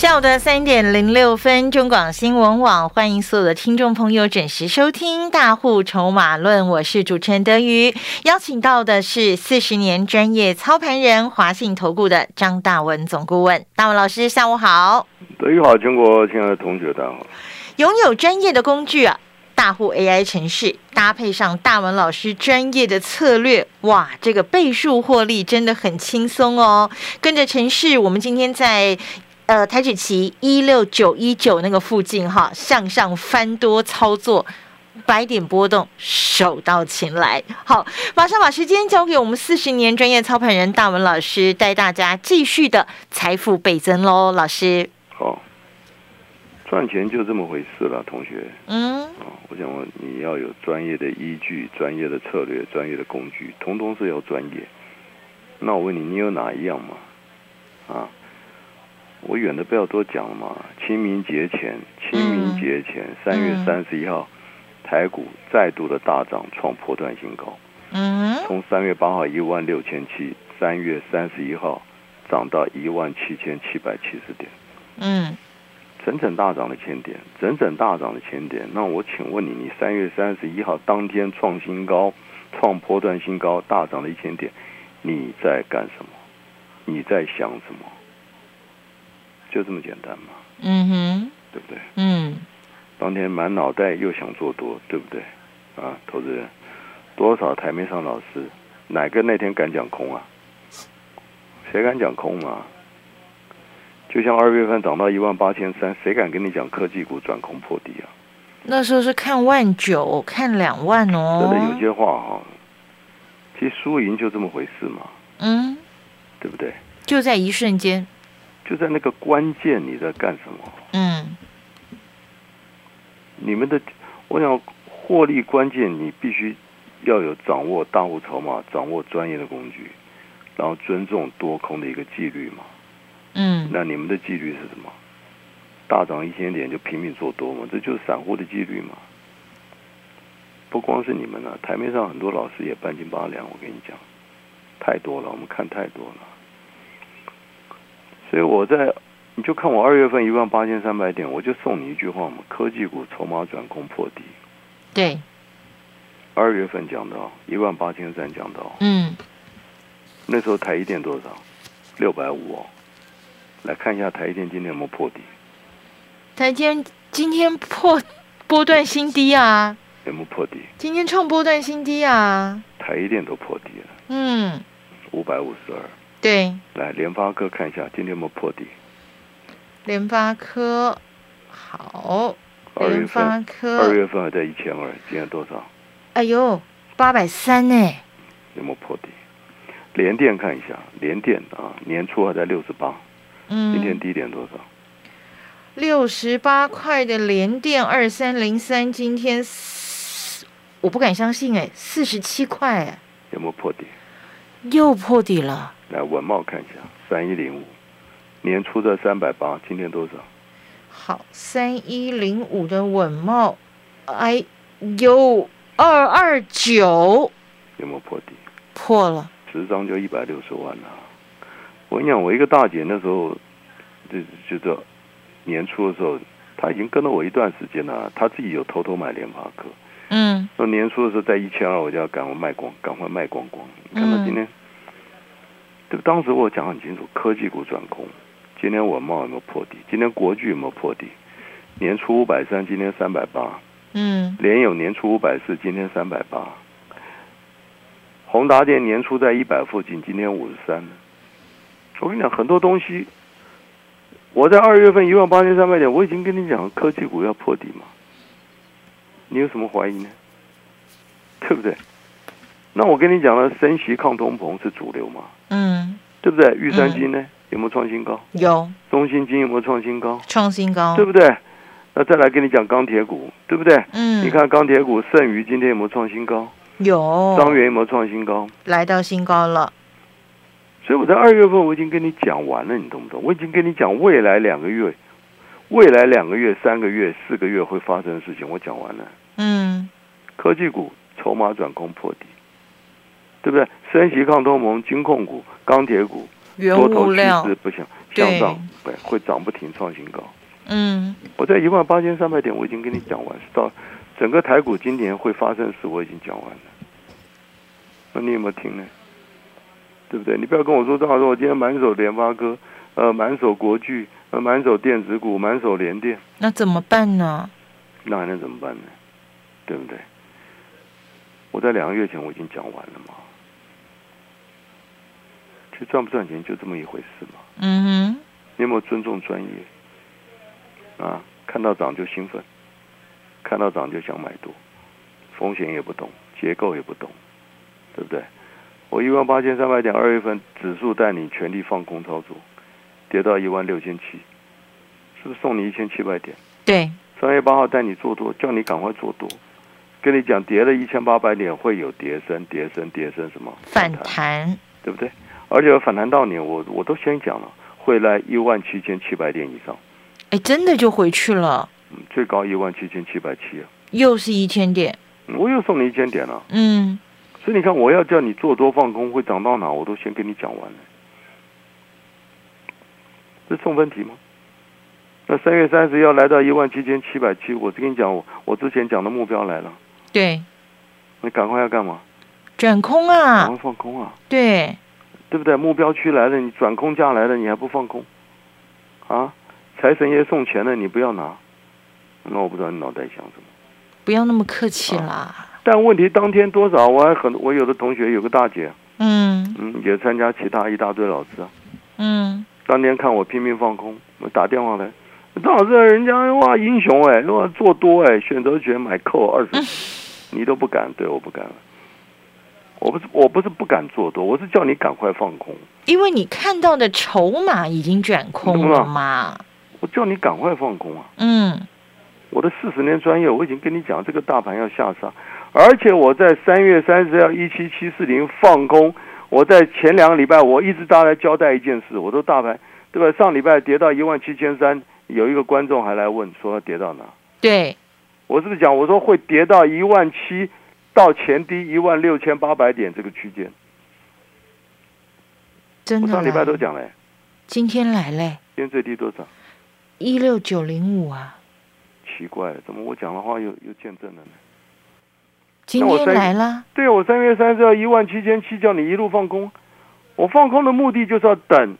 下午的三点零六分，中广新闻网欢迎所有的听众朋友准时收听《大户筹码论》，我是主持人德瑜，邀请到的是四十年专业操盘人华信投顾的张大文总顾问，大文老师，下午好。德瑜好，全国亲爱的同学大家好。拥有专业的工具啊，大户 AI 城市搭配上大文老师专业的策略，哇，这个倍数获利真的很轻松哦。跟着城市，我们今天在。呃，台指期一六九一九那个附近哈，向上翻多操作，百点波动，手到擒来。好，马上把时间交给我们四十年专业操盘人大文老师，带大家继续的财富倍增喽。老师，好，赚钱就这么回事了，同学。嗯，啊，我想问你要有专业的依据、专业的策略、专业的工具，通通是要专业。那我问你，你有哪一样吗？啊？我远的不要多讲了嘛。清明节前，清明节前三月三十一号，台股再度的大涨，创破断新高。嗯。从三月八号一万六千七，三月三十一号涨到一万七千七百七十点。嗯。整整大涨了千点，整整大涨了千点。那我请问你，你三月三十一号当天创新高，创破断新高，大涨了一千点，你在干什么？你在想什么？就这么简单嘛？嗯哼，对不对？嗯，当天满脑袋又想做多，对不对？啊，投资人，多少台面上老师，哪个那天敢讲空啊？谁敢讲空啊？就像二月份涨到一万八千三，谁敢跟你讲科技股转空破底啊？那时候是看万九，看两万哦。真的有些话哈，其实输赢就这么回事嘛。嗯，对不对？就在一瞬间。就在那个关键，你在干什么？嗯，你们的，我想获利关键，你必须要有掌握大户筹码，掌握专业的工具，然后尊重多空的一个纪律嘛。嗯，那你们的纪律是什么？大涨一千点就拼命做多嘛？这就是散户的纪律嘛。不光是你们了，台面上很多老师也半斤八两。我跟你讲，太多了，我们看太多了。所以我在，你就看我二月份一万八千三百点，我就送你一句话嘛：科技股筹码转空破底。对。二月份讲到一万八千三，讲到嗯，那时候台一电多少？六百五哦。来看一下台一电今天有没有破底？台电今天破波段新低啊？有没有破底？今天创波段新低啊？台一电都破底了。嗯。五百五十二。对，来联发科看一下今天有没有破底。联发科好，联发科二月份还在一千二，今天多少？哎呦，八百三呢。有没有破底？联电看一下，联电啊，年初还在六十八，嗯，今天低点多少？六十八块的联电二三零三，今天我不敢相信哎，四十七块，有没有破底？又破底了。来文茂看一下，三一零五，年初的三百八，今天多少？好，三一零五的稳茂，哎，有二二九，有没有破底？破了，十张就一百六十万了。我跟你讲，我一个大姐那时候，就就这年初的时候，她已经跟了我一段时间了，她自己有偷偷买联发科。嗯。那年初的时候在一千二，我就要赶快卖光，赶快卖光光。看到今天。这个当时我讲很清楚，科技股转空。今天我茂有没有破底？今天国巨有没有破底？年初五百三，今天三百八。嗯。联友年初五百四，今天三百八。宏达电年初在一百附近，今天五十三。我跟你讲，很多东西，我在二月份一万八千三百点，我已经跟你讲科技股要破底嘛。你有什么怀疑呢？对不对？那我跟你讲了，升息抗通膨是主流嘛？嗯，对不对？玉山金呢，有没有创新高？有。中芯金有没有创新高？创新高，对不对？那再来跟你讲钢铁股，对不对？嗯。你看钢铁股，剩余今天有没有创新高？有。张元有没有创新高？来到新高了。所以我在二月份我已经跟你讲完了，你懂不懂？我已经跟你讲未来两个月、未来两个月、三个月、四个月会发生的事情，我讲完了。嗯，科技股筹码转空破底，对不对？升息抗通膨、金控股、钢铁股，多头趋势不行，向上会会涨不停，创新高。嗯，我在一万八千三百点，我已经跟你讲完，到整个台股今年会发生的事，我已经讲完了。那你有没有听呢？对不对？你不要跟我说张老师，我今天满手联发科，呃，满手国巨，呃，满手电子股，满手联电，那怎么办呢？那还能怎么办呢？对不对？我在两个月前我已经讲完了嘛。赚不赚钱就这么一回事嘛。嗯哼。你有没有尊重专业？啊，看到涨就兴奋，看到涨就想买多，风险也不懂，结构也不懂，对不对？我一万八千三百点，二月份指数带你全力放空操作，跌到一万六千七，是不是送你一千七百点？对。三月八号带你做多，叫你赶快做多，跟你讲跌了一千八百点会有跌升、跌升、跌升什么反弹，对不对？而且反弹到你，我我都先讲了，会来一万七千七百点以上。哎，真的就回去了。嗯，最高一万七千七百七啊。又是一千点。我又送你一千点了。嗯。所以你看，我要叫你做多放空，会涨到哪，我都先跟你讲完了。这送分题吗？那三月三十要来到一万七千七百七，我跟你讲，我我之前讲的目标来了。对。你赶快要干嘛？转空啊！赶快放空啊！对。对不对？目标区来了，你转空价来了，你还不放空？啊！财神爷送钱了，你不要拿。那我不知道你脑袋想什么。不要那么客气啦。但问题当天多少？我还很，我有的同学有个大姐，嗯嗯，也参加其他一大堆老师啊，嗯，当天看我拼命放空，我打电话来，张老师，人家哇英雄哎，哇做多哎，选择权买扣二十，你都不敢，对，我不敢，我不是我不是不敢做多，我是叫你赶快放空，因为你看到的筹码已经转空了嘛，我叫你赶快放空啊，嗯，我的四十年专业，我已经跟你讲，这个大盘要下杀。而且我在三月三十号一七七四零放空，我在前两个礼拜我一直大家交代一件事，我说大盘对吧？上礼拜跌到一万七千三，有一个观众还来问说跌到哪？对，我是不是讲我说会跌到一万七到前低一万六千八百点这个区间？真的？上礼拜都讲了，今天来嘞，今天最低多少？一六九零五啊！奇怪，怎么我讲的话又又见证了呢？今天来了，对我三月三十号一万七千七，叫你一路放空。我放空的目的就是要等，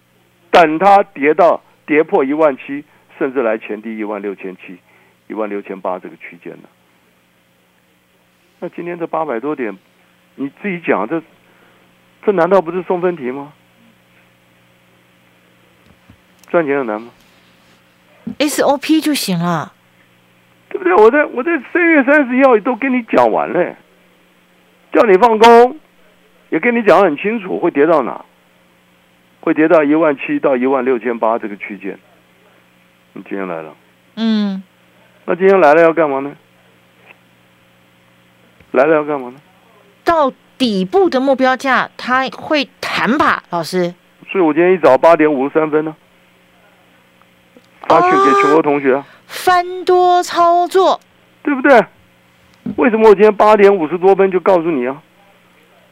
等它跌到跌破一万七，甚至来前低一万六千七、一万六千八这个区间呢。那今天这八百多点，你自己讲，这这难道不是送分题吗？赚钱很难吗？SOP 就行了。对不对？我在我在三月三十一号都跟你讲完了，叫你放空，也跟你讲很清楚，会跌到哪？会跌到一万七到一万六千八这个区间。你今天来了，嗯，那今天来了要干嘛呢？来了要干嘛呢？到底部的目标价，它会弹吧，老师？所以我今天一早八点五十三分呢，发讯给全国同学啊。翻多操作，对不对？为什么我今天八点五十多分就告诉你啊？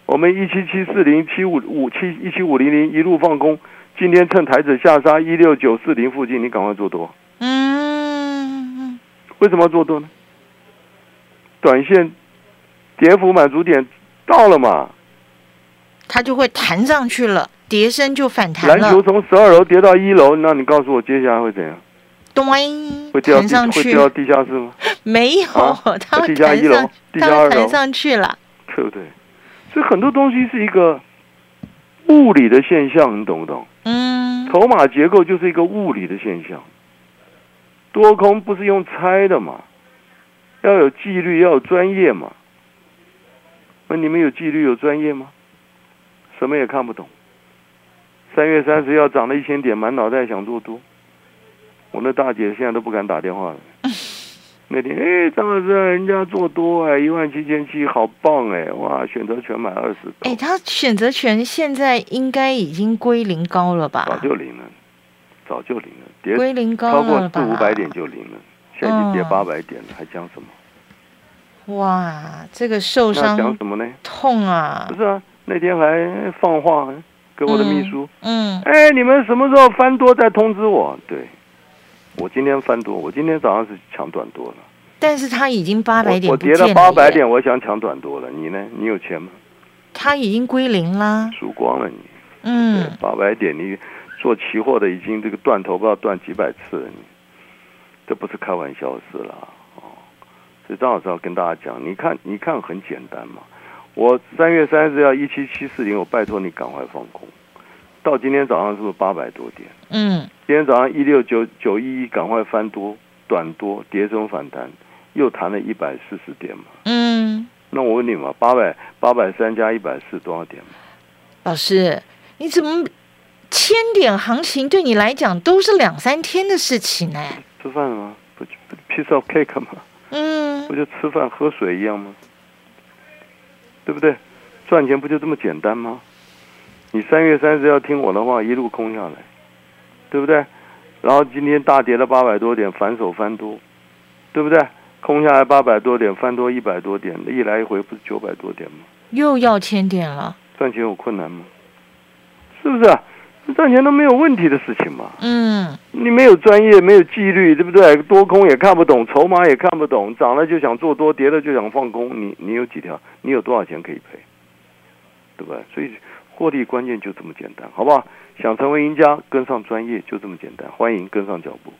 我们一七七四零七五五七一七五零零一路放空，今天趁台子下杀一六九四零附近，你赶快做多。嗯，为什么要做多呢？短线跌幅满足点到了嘛？它就会弹上去了，跌升就反弹篮球从十二楼跌到一楼，那你告诉我接下来会怎样？会掉上去？会掉地下室吗？没有，它会弹上，它会弹上去了，对不对？所以很多东西是一个物理的现象，你懂不懂？嗯，筹码结构就是一个物理的现象，多空不是用猜的嘛？要有纪律，要有专业嘛？那你们有纪律、有专业吗？什么也看不懂。三月三十要涨了一千点，满脑袋想做多。我那大姐现在都不敢打电话了，那天哎，张老师，人家做多哎，一万七千七，好棒哎，哇，选择权买二十。哎，他选择权现在应该已经归零高了吧？早就零了，早就零了，跌归零高超过四五百点就零了，现在已经跌八百点了，还讲什么？哇，这个受伤讲什么呢？痛啊！不是啊，那天还放话给我的秘书，嗯，哎，你们什么时候翻多再通知我？对。我今天翻多，我今天早上是抢短多了，但是他已经八百点我跌了八百点，我想抢短多了。你呢？你有钱吗？他已经归零啦，输光了你。嗯，八百点，你做期货的已经这个断头不知道断几百次了，你这不是开玩笑的事了哦。所以张老师要跟大家讲，你看，你看很简单嘛。我三月三十要一七七四零，我拜托你赶快放空。到今天早上是不是八百多点？嗯，今天早上一六九九一一，赶快翻多，短多，跌中反弹，又弹了一百四十点嘛。嗯，那我问你嘛，八百八百三加一百四多少点嘛？老师，你怎么千点行情对你来讲都是两三天的事情呢？吃饭了吗？不不，piece of cake 吗？嗯，不就吃饭喝水一样吗？对不对？赚钱不就这么简单吗？你三月三十要听我的话，一路空下来，对不对？然后今天大跌了八百多点，反手翻多，对不对？空下来八百多点，翻多一百多点，一来一回不是九百多点吗？又要千点了，赚钱有困难吗？是不是啊？赚钱都没有问题的事情嘛。嗯，你没有专业，没有纪律，对不对？多空也看不懂，筹码也看不懂，涨了就想做多，跌了就想放空，你你有几条？你有多少钱可以赔？对吧？所以。获利关键就这么简单，好不好？想成为赢家，跟上专业就这么简单。欢迎跟上脚步。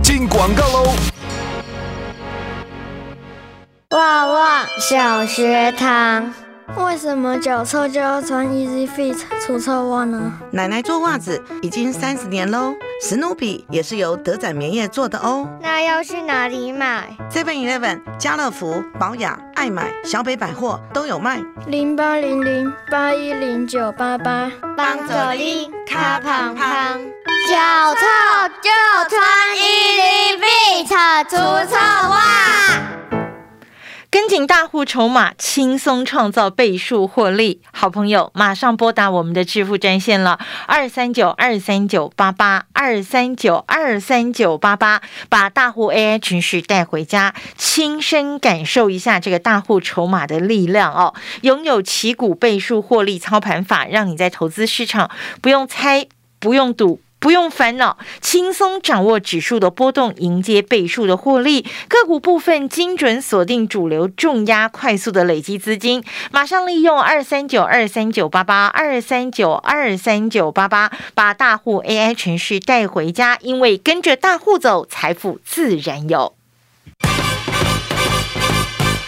进广告喽！旺旺小学堂。为什么脚臭就要穿 Easy Fit 除臭袜呢？奶奶做袜子已经三十年喽，史努比也是由德仔棉业做的哦。那要去哪里买？Seven Eleven、家乐福、宝雅、爱买、小北百货都有卖。零八零零八一零九八八，帮着你卡胖胖，脚臭就穿 Easy Fit 除臭袜。跟紧大户筹码，轻松创造倍数获利。好朋友，马上拨打我们的支付专线了，二三九二三九八八二三九二三九八八，把大户 AI 程序带回家，亲身感受一下这个大户筹码的力量哦。拥有旗股倍数获利操盘法，让你在投资市场不用猜，不用赌。不用烦恼，轻松掌握指数的波动，迎接倍数的获利。个股部分精准锁定主流重压，快速的累积资金。马上利用二三九二三九八八二三九二三九八八，把大户 AI 程序带回家，因为跟着大户走，财富自然有。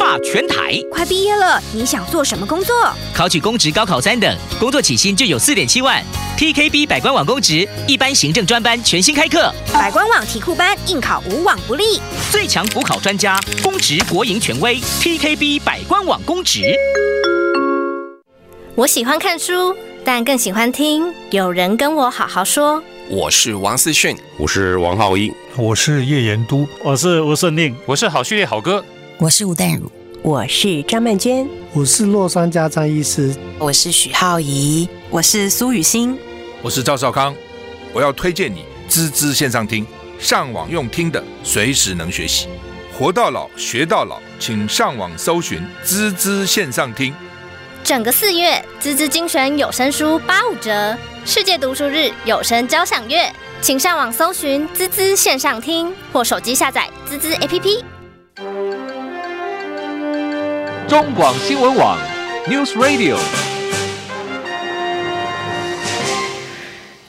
霸全台，快毕业了，你想做什么工作？考取公职高考三等，工作起薪就有四点七万。TKB 百官网公职一般行政专班全新开课，百官网题库班应考无往不利，最强补考专家，公职国营权威，TKB 百官网公职。我喜欢看书，但更喜欢听有人跟我好好说。我是王思训，我是王浩一。我是叶延都，我是吴胜令，我是好序列好哥，我是吴淡如，我是张曼娟，我是洛杉矶张医师，我是许浩怡，我是苏雨欣，我是赵少康。我要推荐你滋滋线上听，上网用听的，随时能学习，活到老学到老，请上网搜寻滋滋线上听。整个四月，滋滋精选有声书八五折，世界读书日有声交响乐。请上网搜寻“滋滋线上听”或手机下载“滋滋 APP”。中广新闻网，News Radio，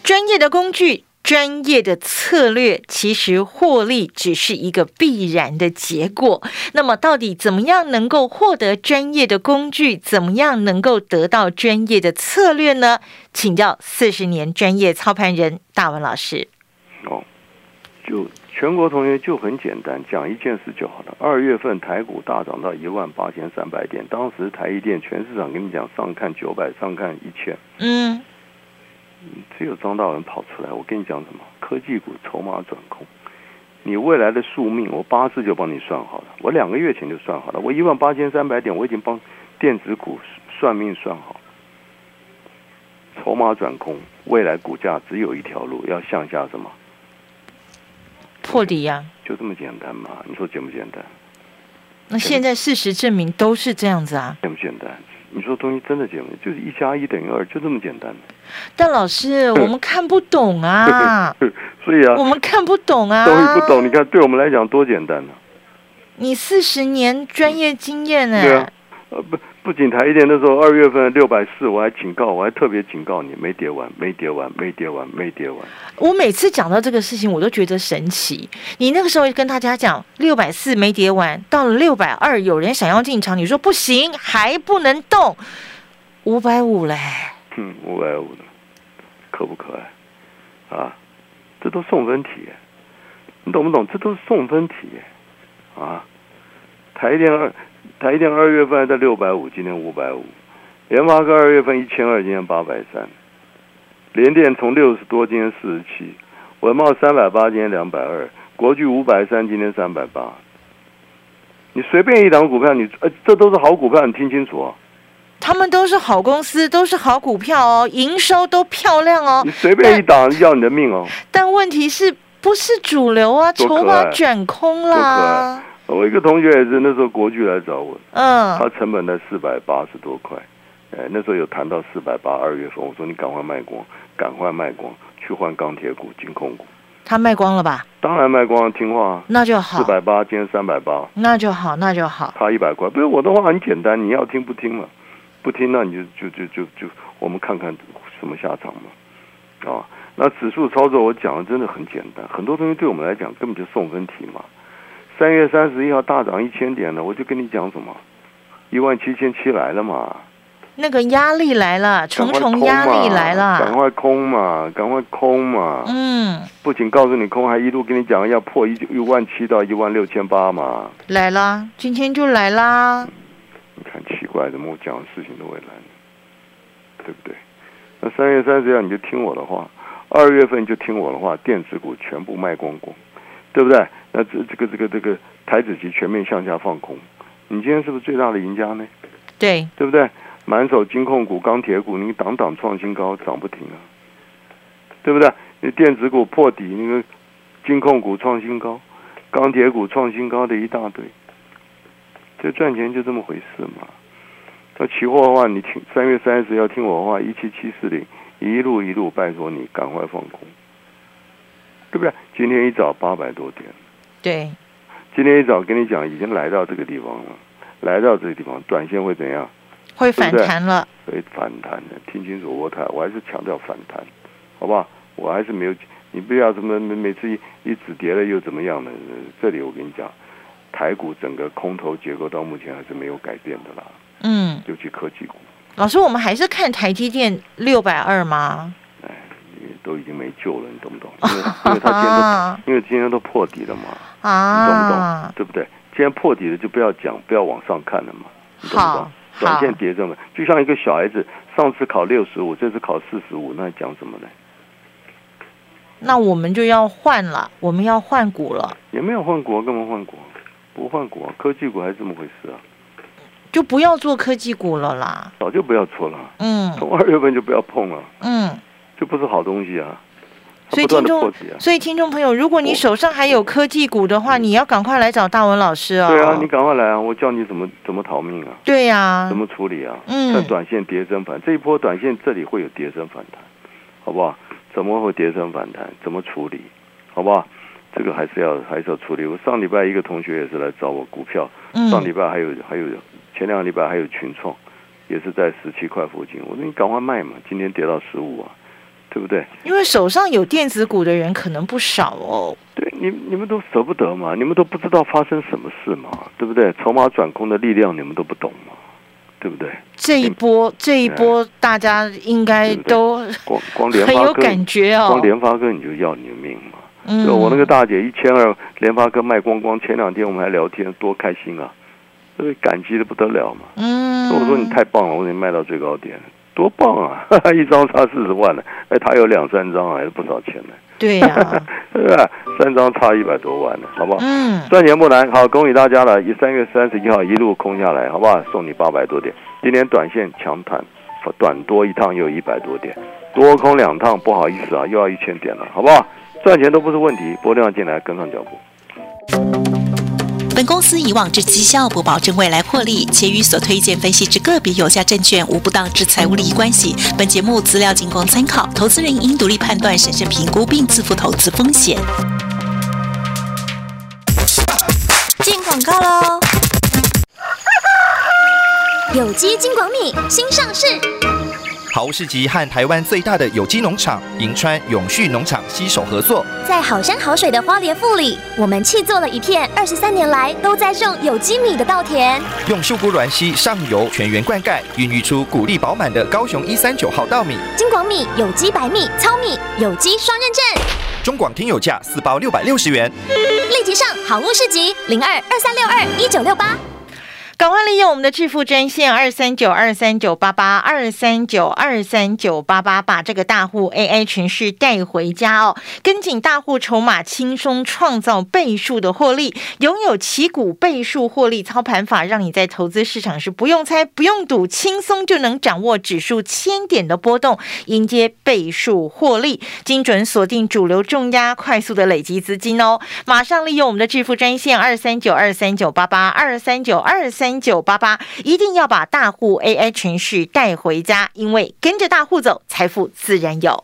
专业的工具。专业的策略，其实获利只是一个必然的结果。那么，到底怎么样能够获得专业的工具？怎么样能够得到专业的策略呢？请教四十年专业操盘人大文老师。哦，就。全国同学就很简单，讲一件事就好了。二月份台股大涨到一万八千三百点，当时台积电全市场跟你讲上看九百，上看一千。嗯，只有张大文跑出来，我跟你讲什么？科技股筹码转空，你未来的宿命，我八字就帮你算好了。我两个月前就算好了，我一万八千三百点，我已经帮电子股算命算好，筹码转空，未来股价只有一条路，要向下什么？破底呀，就这么简单嘛？你说简不简单？那现在事实证明都是这样子啊。简不简单？你说东西真的简单，就是一加一等于二，就这么简单。但老师，我们看不懂啊。所以啊，我们看不懂啊。东西不懂，你看对我们来讲多简单呢。你四十年专业经验呢？对啊，呃不。不仅台一点，那时候二月份六百四，我还警告，我还特别警告你，没跌完，没跌完，没跌完，没跌完。我每次讲到这个事情，我都觉得神奇。你那个时候跟大家讲六百四没跌完，到了六百二，有人想要进场，你说不行，还不能动，五百五嘞。嗯，五百五的，可不可爱？啊，这都送分题，你懂不懂？这都是送分题，啊，台一点二。台电二月份还在六百五，今天五百五；联发科二月份一千二，今天八百三；联电从六十多，今天四十七；文茂三百八，今天两百二；国巨五百三，今天三百八。你随便一档股票，你呃，这都是好股票，你听清楚啊。他们都是好公司，都是好股票哦，营收都漂亮哦。你随便一档要你的命哦。但问题是不是主流啊？筹码卷空啦。我一个同学也是那时候国巨来找我，嗯，他成本在四百八十多块，哎，那时候有谈到四百八，二月份我说你赶快卖光，赶快卖光，去换钢铁股、金控股。他卖光了吧？当然卖光了，听话。那就好。四百八，今天三百八。那就好，那就好。差一百块，不是我的话很简单，你要听不听嘛？不听那你就就就就就我们看看什么下场嘛？啊，那指数操作我讲的真的很简单，很多东西对我们来讲根本就送分题嘛。三月三十一号大涨一千点了，我就跟你讲什么，一万七千七来了嘛，那个压力来了，重重压力来了，赶快空嘛，赶快空嘛，嗯，不仅告诉你空，还一路跟你讲要破一一万七到一万六千八嘛，来啦，今天就来啦。你看奇怪，怎么我讲的事情都会来，对不对？那三月三十号你就听我的话，二月份就听我的话，电子股全部卖光光，对不对？那这这个这个这个台子期全面向下放空，你今天是不是最大的赢家呢？对，对不对？满手金控股、钢铁股，你档档创新高，涨不停啊，对不对？你电子股破底，那个金控股创新高，钢铁股创新高的一大堆，这赚钱就这么回事嘛。那期货的话，你听三月三十要听我的话，一七七四零，一路一路拜托你赶快放空，对不对？今天一早八百多点。对，今天一早跟你讲，已经来到这个地方了，来到这个地方，短线会怎样？会反弹了。会反弹的，听清楚我台，我还是强调反弹，好不好？我还是没有，你不要什么每每次一一止跌了又怎么样呢？这里我跟你讲，台股整个空头结构到目前还是没有改变的啦。嗯，尤其科技股。老师，我们还是看台积电六百二吗？都已经没救了，你懂不懂？因为因为他今天都 因为今天都破底了嘛，啊你懂不懂？对不对？今天破底了就不要讲，不要往上看了嘛，你懂不懂？短线跌这么，就像一个小孩子，上次考六十五，这次考四十五，那讲什么呢？那我们就要换了，我们要换股了。也没有换股，干嘛换股？不换股，科技股还是这么回事啊？就不要做科技股了啦。早就不要做了。嗯。从二月份就不要碰了。嗯。这不是好东西啊！所以听众，所以听众朋友，如果你手上还有科技股的话，你要赶快来找大文老师哦。对啊，你赶快来啊！我教你怎么怎么逃命啊！对呀，怎么处理啊？嗯，看短线跌升反，这一波短线这里会有跌升反弹，好不好？怎么会跌升反弹？怎么处理？好不好？这个还是要还是要处理。我上礼拜一个同学也是来找我股票，上礼拜还有还有前两个礼拜还有群创，也是在十七块附近。我说你赶快卖嘛，今天跌到十五啊。对不对？因为手上有电子股的人可能不少哦。对，你你们都舍不得嘛？你们都不知道发生什么事嘛？对不对？筹码转空的力量你们都不懂嘛？对不对？这一波，这一波，大家应该都光光联很有感觉哦。光联发哥你就要你的命嘛？嗯，我那个大姐一千二，联发哥卖光光。前两天我们还聊天，多开心啊！这个感激的不得了嘛。嗯，我说你太棒了，我给你卖到最高点，多棒啊！一张差四十万呢，哎，他有两三张，还是不少钱呢。对呀，对吧？三张差一百多万呢，好不好？嗯，赚钱不难。好，恭喜大家了！一三月三十一号一路空下来，好不好？送你八百多点。今天短线强弹，短多一趟又一百多点，多空两趟，不好意思啊，又要一千点了，好不好？赚钱都不是问题，拨电话进来跟上脚步。本公司以往之绩效不保证未来获利，且与所推荐分析之个别有价证券无不当之财务利益关系。本节目资料仅供参考，投资人应独立判断、审慎评估并自负投资风险。进广告喽！有机金广米新上市。好物市集和台湾最大的有机农场银川永续农场携手合作，在好山好水的花莲富里，我们砌做了一片二十三年来都在种有机米的稻田，用树菇卵溪上游全员灌溉，孕育出谷粒饱满的高雄一三九号稻米。金广米有机白米糙米有机双认证，中广听友价四包六百六十元，立即上好物市集零二二三六二一九六八。赶快利用我们的致富专线二三九二三九八八二三九二三九八八，把这个大户 AI 群势带回家哦！跟紧大户筹码，轻松创造倍数的获利，拥有旗股倍数获利操盘法，让你在投资市场是不用猜、不用赌，轻松就能掌握指数千点的波动，迎接倍数获利，精准锁定主流重压，快速的累积资金哦！马上利用我们的致富专线二三九二三九八八二三九二三。九八八，一定要把大户 AI 程序带回家，因为跟着大户走，财富自然有。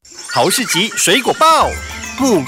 豪士集水果报。木